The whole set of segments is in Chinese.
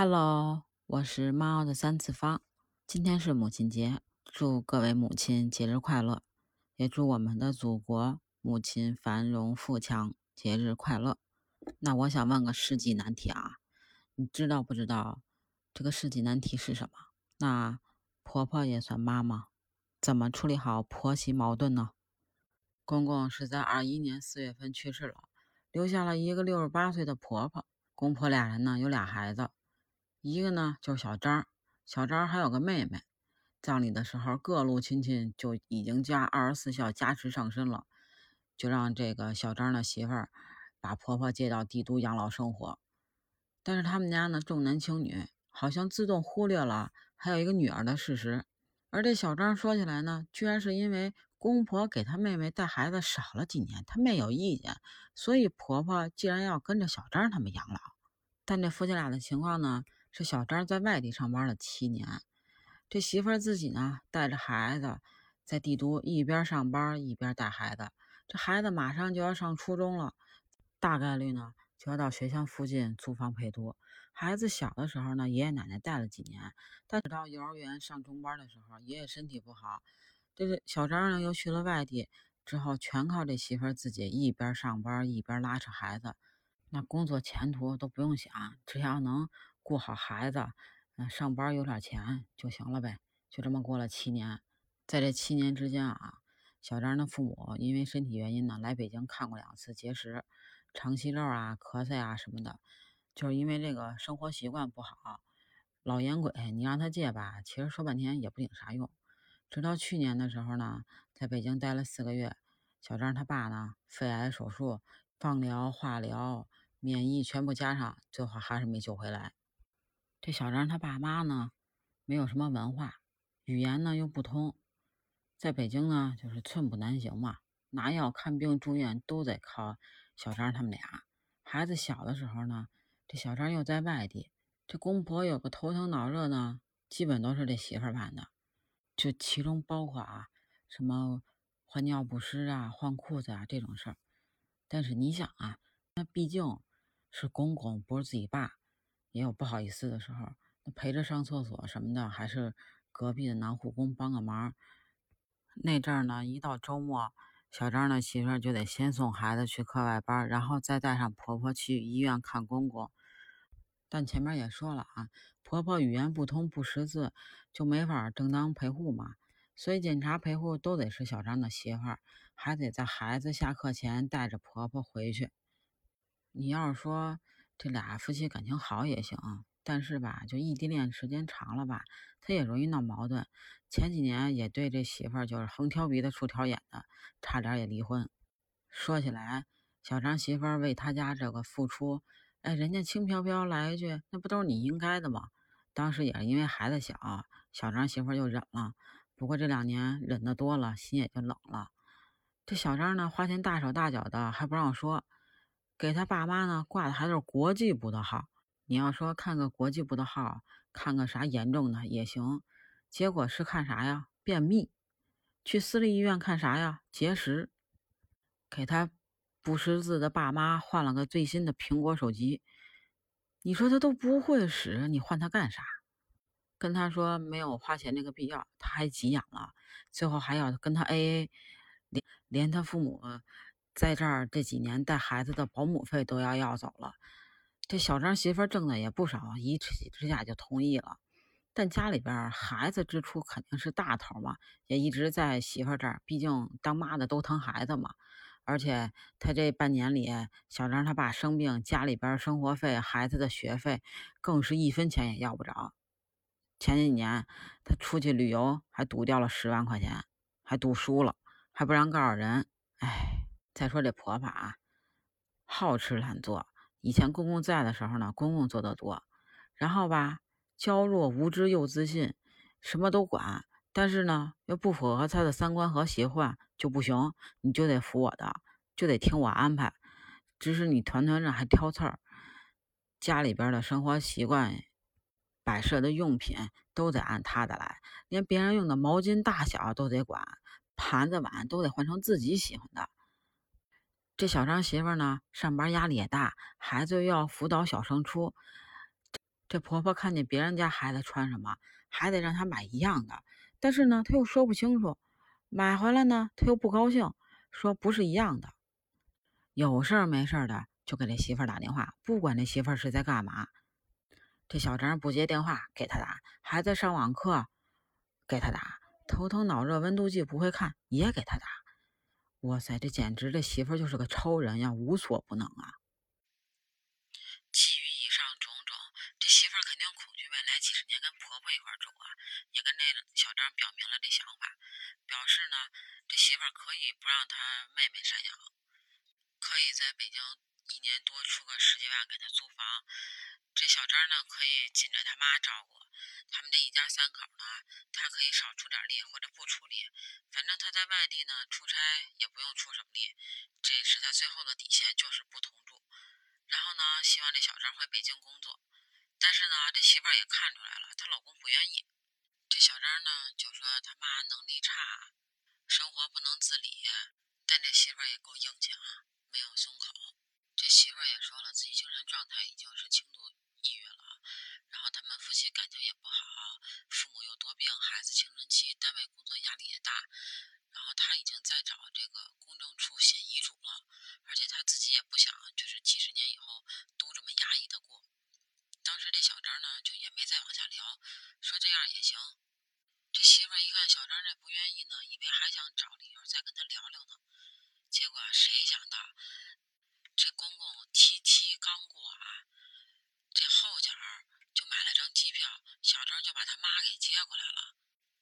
Hello，我是猫的三次方。今天是母亲节，祝各位母亲节日快乐，也祝我们的祖国母亲繁荣富强，节日快乐。那我想问个世纪难题啊，你知道不知道这个世纪难题是什么？那婆婆也算妈吗？怎么处理好婆媳矛盾呢？公公是在二一年四月份去世了，留下了一个六十八岁的婆婆。公婆俩人呢有俩孩子。一个呢就是小张，小张还有个妹妹。葬礼的时候，各路亲戚就已经加二十四孝加持上身了，就让这个小张的媳妇儿把婆婆接到帝都养老生活。但是他们家呢重男轻女，好像自动忽略了还有一个女儿的事实。而这小张说起来呢，居然是因为公婆给他妹妹带孩子少了几年，他妹有意见，所以婆婆既然要跟着小张他们养老。但这夫妻俩的情况呢？这小张在外地上班了七年，这媳妇儿自己呢带着孩子在帝都一边上班一边带孩子。这孩子马上就要上初中了，大概率呢就要到学校附近租房陪读。孩子小的时候呢，爷爷奶奶带了几年，但是到幼儿园上中班的时候，爷爷身体不好，这个小张呢又去了外地，之后全靠这媳妇儿自己一边上班一边拉扯孩子，那工作前途都不用想，只要能。顾好孩子，嗯，上班有点钱就行了呗。就这么过了七年，在这七年之间啊，小张的父母因为身体原因呢，来北京看过两次结石、肠息肉啊、咳嗽啊什么的，就是因为这个生活习惯不好。老烟鬼，你让他戒吧，其实说半天也不顶啥用。直到去年的时候呢，在北京待了四个月，小张他爸呢，肺癌手术、放疗、化疗、免疫全部加上，最后还是没救回来。这小张他爸妈呢，没有什么文化，语言呢又不通，在北京呢就是寸步难行嘛，拿药、看病、住院都得靠小张他们俩。孩子小的时候呢，这小张又在外地，这公婆有个头疼脑热呢，基本都是这媳妇儿办的，就其中包括啊什么换尿不湿啊、换裤子啊这种事儿。但是你想啊，那毕竟是公公，不是自己爸。也有不好意思的时候，陪着上厕所什么的，还是隔壁的男护工帮个忙。那阵儿呢，一到周末，小张的媳妇就得先送孩子去课外班，然后再带上婆婆去医院看公公。但前面也说了啊，婆婆语言不通不识字，就没法正当陪护嘛，所以检查陪护都得是小张的媳妇儿，还得在孩子下课前带着婆婆回去。你要是说，这俩夫妻感情好也行，但是吧，就异地恋时间长了吧，他也容易闹矛盾。前几年也对这媳妇儿就是横挑鼻子竖挑眼的，差点也离婚。说起来，小张媳妇儿为他家这个付出，哎，人家轻飘飘来一句，那不都是你应该的吗？当时也是因为孩子小，小张媳妇儿就忍了。不过这两年忍得多了，心也就冷了。这小张呢，花钱大手大脚的，还不让说。给他爸妈呢挂的还都是国际部的号，你要说看个国际部的号，看个啥严重的也行。结果是看啥呀？便秘。去私立医院看啥呀？结石。给他不识字的爸妈换了个最新的苹果手机，你说他都不会使，你换他干啥？跟他说没有花钱那个必要，他还急眼了，最后还要跟他 AA，连连他父母。在这儿这几年带孩子的保姆费都要要走了，这小张媳妇挣的也不少，一气之下就同意了。但家里边孩子支出肯定是大头嘛，也一直在媳妇这儿，毕竟当妈的都疼孩子嘛。而且他这半年里，小张他爸生病，家里边生活费、孩子的学费，更是一分钱也要不着。前几年他出去旅游还赌掉了十万块钱，还赌输了，还不让告诉人，哎。再说这婆婆啊，好吃懒做。以前公公在的时候呢，公公做的多。然后吧，娇弱无知又自信，什么都管。但是呢，又不符合他的三观和习惯就不行，你就得服我的，就得听我安排。只是你团团转还挑刺儿，家里边的生活习惯、摆设的用品都得按他的来，连别人用的毛巾大小都得管，盘子碗都得换成自己喜欢的。这小张媳妇呢，上班压力也大，孩子又要辅导小升初，这婆婆看见别人家孩子穿什么，还得让她买一样的，但是呢，她又说不清楚，买回来呢，她又不高兴，说不是一样的。有事儿没事儿的就给这媳妇儿打电话，不管这媳妇儿是在干嘛。这小张不接电话，给他打；还在上网课，给他打；头疼脑热温度计不会看，也给他打。哇塞，这简直这媳妇儿就是个超人呀，无所不能啊！基于以上种种，这媳妇儿肯定恐惧未来几十年跟婆婆一块住啊，也跟这小张表明了这想法，表示呢，这媳妇儿可以不让他妹妹赡养，可以在北京一年多出个十几万给她租房。这小张呢，可以紧着他妈照顾。他们这一家三口呢，他可以少出点力或者不出力，反正他在外地呢出差也不用出什么力。这是他最后的底线，就是不同住。然后呢，希望这小张回北京工作。但是呢，这媳妇儿也看出来了，她老公不愿意。这小张呢就说他妈能力差，生活不能自理。但这媳妇儿也够硬气啊，没有松口。这媳妇儿也说了，自己精神状态已经是轻度。抑郁了，然后他们夫妻感情也不好，父母又多病，孩子青春期，单位工作压力也大，然后他已经在找这个公证处写遗嘱了，而且他自己也不想，就是几十年以后都这么压抑的过。当时这小张呢，就也没再往下聊，说这样也行。这媳妇一看小张这不愿意呢，以为还想找理由再跟他聊聊呢，结果谁想到这公公七七刚过啊。这后脚就买了张机票，小张就把他妈给接过来了。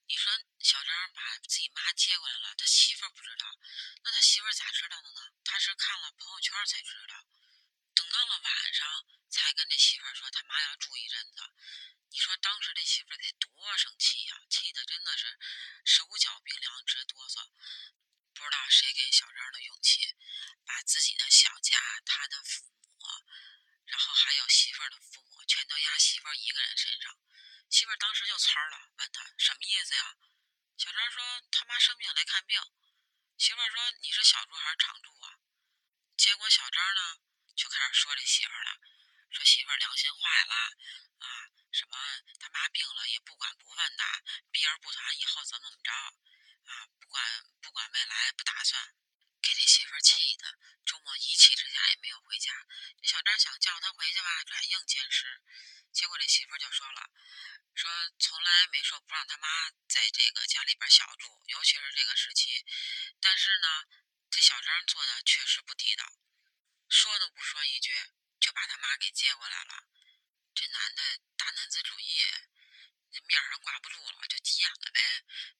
你说小张把自己妈接过来了，他媳妇儿不知道，那他媳妇儿咋知道的呢？他是看了朋友圈才知道，等到了晚上才跟这媳妇儿说他妈要住一阵子。你说当时这媳妇儿得多生气呀，气的真的是手脚冰凉，直哆嗦。不知道谁给小张的勇气，把自己的小家，他的父母。然后还有媳妇儿的父母，全都压媳妇儿一个人身上。媳妇儿当时就蹿了，问他什么意思呀？小张说他妈生病来看病。媳妇儿说你是小住还是长住啊？结果小张呢就开始说这媳妇儿了，说媳妇儿良心坏了啊，什么他妈病了也不管不问的，避而不谈以后怎么怎么着啊，不管不管未来不打算。给这媳妇儿气的，周末一气之下也没有回家。这小张想叫他回去吧，软硬兼施。结果这媳妇儿就说了，说从来没说不让他妈在这个家里边小住，尤其是这个时期。但是呢，这小张做的确实不地道，说都不说一句，就把他妈给接过来了。这男的大男子主义，那面上挂不住了，就急眼了呗，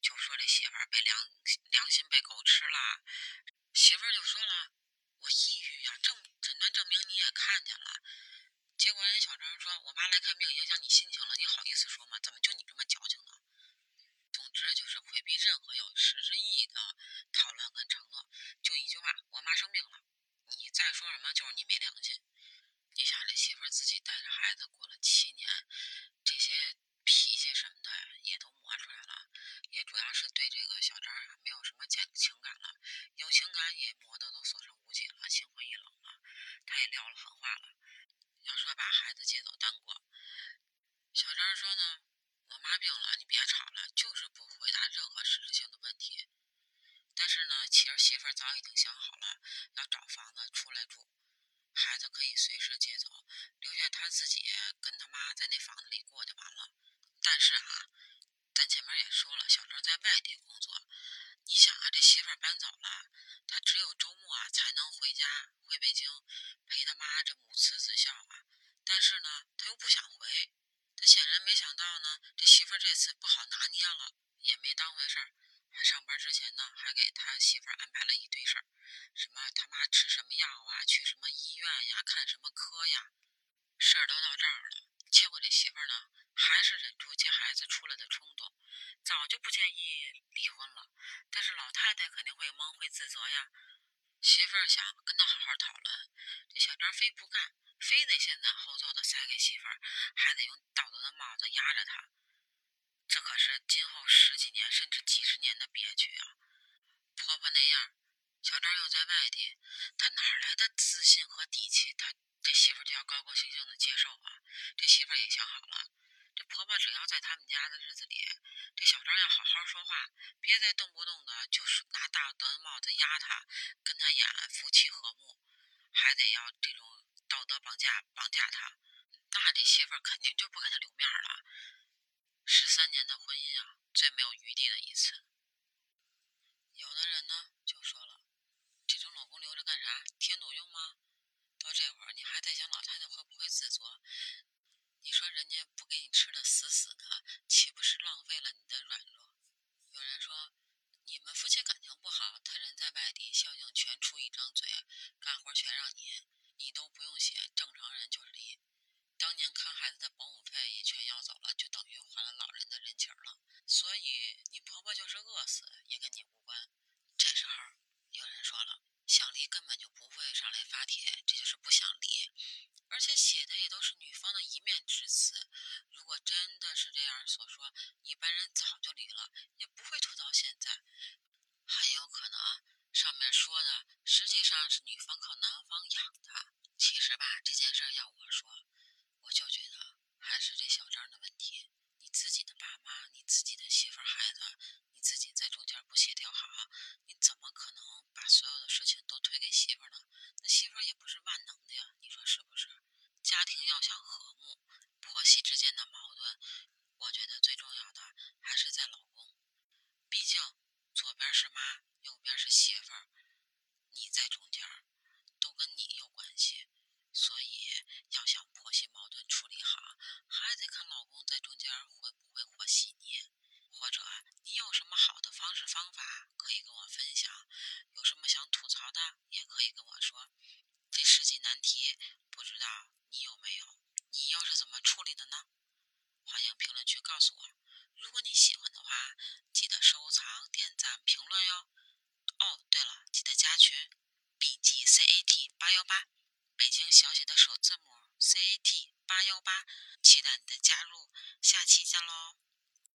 就说这媳妇儿被良良心被狗吃了。媳妇儿就说了：“我抑郁呀，证诊断证明你也看见了。”结果人小张说：“我妈来看病影响你心情了，你好意思说吗？怎么就你这么矫情呢？”总之就是回避任何有实质意义的讨论跟承诺，就一句话：“我妈生病了。”你再说什么就是你没良心。你想这媳妇儿自己带着孩子过了七年，这些脾气什么的也都磨出来了，也主要是对这个小张啊没有什么情情感了。有情感也磨得都所剩无几了，心灰意冷了。他也撂了狠话了，要说把孩子接走单过。小张说呢，我妈病了，你别吵了，就是不回答任何实质性的问题。但是呢，其实媳妇儿早已经想好了，要找房子出来住，孩子可以随时接走，留下他自己跟他妈在那房子里过就完了。但是啊，咱前面也说了，小张在外地工作。你想啊，这媳妇儿搬走了，他只有周末啊才能回家，回北京陪他妈，这母慈子孝啊。但是呢，他又不想回，他显呢，这媳妇这次不好拿捏了，也没当回事儿。还上班之前呢，还给他媳妇儿安排了一堆事儿，什么他妈吃什么药啊，去什么医院呀，看什么科呀，事儿都到这儿了。结果这媳妇儿呢，还是忍住接孩子出来的冲动。早就不建议离婚了，但是老太太肯定会蒙会自责呀。媳妇儿想跟他好好讨论，这小张非不干，非得先斩后奏的塞给媳妇儿，还得用道德的帽子压着他。这可是今后十几年甚至几十年的憋屈啊！婆婆那样，小张又在外地，他哪来的自信和底气？他这媳妇儿就要高高兴兴的接受啊？这媳妇儿也想好了，只要在他们家的日子里，这小张要好好说话，别再动不动的就是拿大德帽子压他，跟他演夫妻和睦，还得要这种道德绑架绑架他，那这媳妇儿肯定就不给他留面了。十三年的婚姻啊，最没有余地的一次。有的人呢就说了，这种老公留着干啥？添堵用吗？到这会儿你还在想老太太会不会自责？你说人家不给你吃的死死的，岂不是浪费了你的软弱？有人说，你们夫妻感情不好，他人在外地，孝敬全出一张嘴，干活全让你，你都不用写，正常人就是离。当年看孩子的保姆费也全要走了，就等于还了老人的人情了。所以你婆婆就是饿死也跟你无关。这时候有人说了，想离根本就不会上来发帖，这就是不想离，而且写的也都是女方的一面之词。如果真的是这样所说，一般人早就离了，也不会拖到现在。很有可能上面说的实际是女方靠男方养的。其实吧，这件事要我说。我就觉得还是这小张的问题。你自己的爸妈，你自己的媳妇孩子，你自己在中间不协调好，你怎么可能把所有的事情都推给媳妇呢？那媳妇也不是万能的呀，你说是不是？家庭要想和睦，婆媳之间的矛盾，我觉得最重要的还是在老公。毕竟左边是妈，右边是媳妇儿，你在中间，都跟你有关系。所以，要想婆媳矛盾处理好，还得看老公在中间会不会和稀泥。或者，你有什么好的方式方法可以跟我分享？有什么想吐槽的，也可以跟我说。这世纪难题，不知道你有没有？你又是怎么处理的呢？欢迎评论区告诉我。如果你喜欢的话，记得收藏、点赞、评论哟。哦，对了，记得加群，B G C A T 八幺八。北京小写的首字母 C A T 八幺八，期待你的加入，下期见喽！